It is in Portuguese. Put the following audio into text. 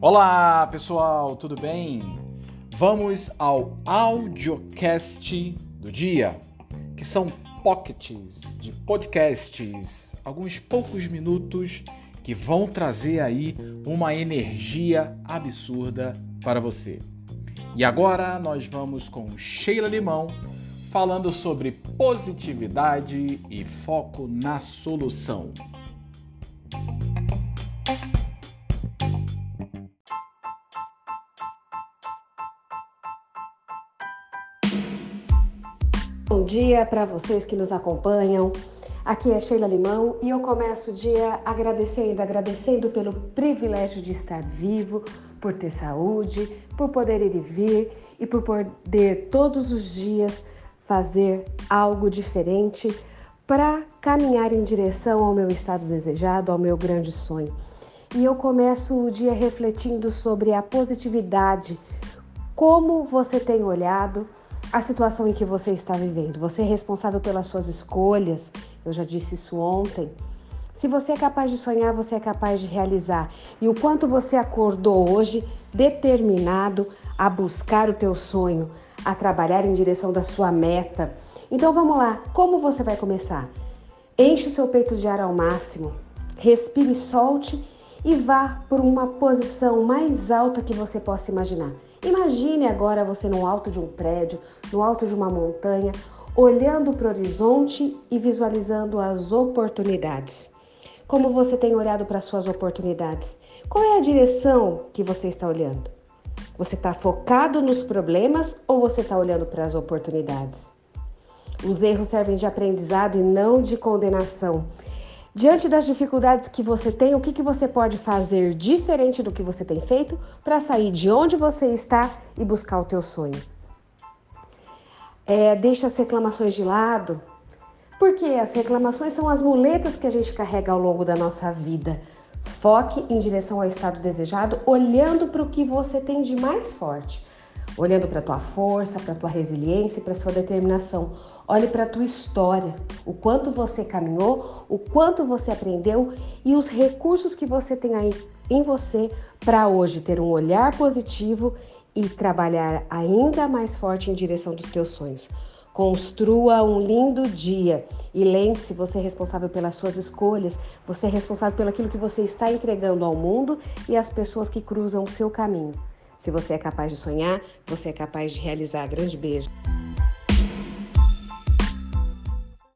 Olá pessoal, tudo bem? Vamos ao audiocast do dia, que são pockets de podcasts, alguns poucos minutos que vão trazer aí uma energia absurda para você. E agora nós vamos com Sheila Limão falando sobre positividade e foco na solução. Bom dia para vocês que nos acompanham. Aqui é Sheila Limão e eu começo o dia agradecendo, agradecendo pelo privilégio de estar vivo, por ter saúde, por poder ir e vir e por poder todos os dias fazer algo diferente para caminhar em direção ao meu estado desejado, ao meu grande sonho. E eu começo o dia refletindo sobre a positividade, como você tem olhado a situação em que você está vivendo. Você é responsável pelas suas escolhas, eu já disse isso ontem. Se você é capaz de sonhar, você é capaz de realizar. E o quanto você acordou hoje determinado a buscar o teu sonho, a trabalhar em direção da sua meta. Então vamos lá, como você vai começar? Enche o seu peito de ar ao máximo, respire, solte e vá por uma posição mais alta que você possa imaginar. Imagine agora você no alto de um prédio, no alto de uma montanha, olhando para o horizonte e visualizando as oportunidades. Como você tem olhado para suas oportunidades? Qual é a direção que você está olhando? Você está focado nos problemas ou você está olhando para as oportunidades? Os erros servem de aprendizado e não de condenação. Diante das dificuldades que você tem, o que, que você pode fazer diferente do que você tem feito para sair de onde você está e buscar o teu sonho? É, deixa as reclamações de lado, porque as reclamações são as muletas que a gente carrega ao longo da nossa vida. Foque em direção ao estado desejado, olhando para o que você tem de mais forte olhando para a tua força, para a tua resiliência, para a sua determinação. Olhe para a tua história, o quanto você caminhou, o quanto você aprendeu e os recursos que você tem aí em você para hoje ter um olhar positivo e trabalhar ainda mais forte em direção dos teus sonhos. Construa um lindo dia e lembre-se: você é responsável pelas suas escolhas, você é responsável pelo aquilo que você está entregando ao mundo e às pessoas que cruzam o seu caminho. Se você é capaz de sonhar, você é capaz de realizar. Grande beijo.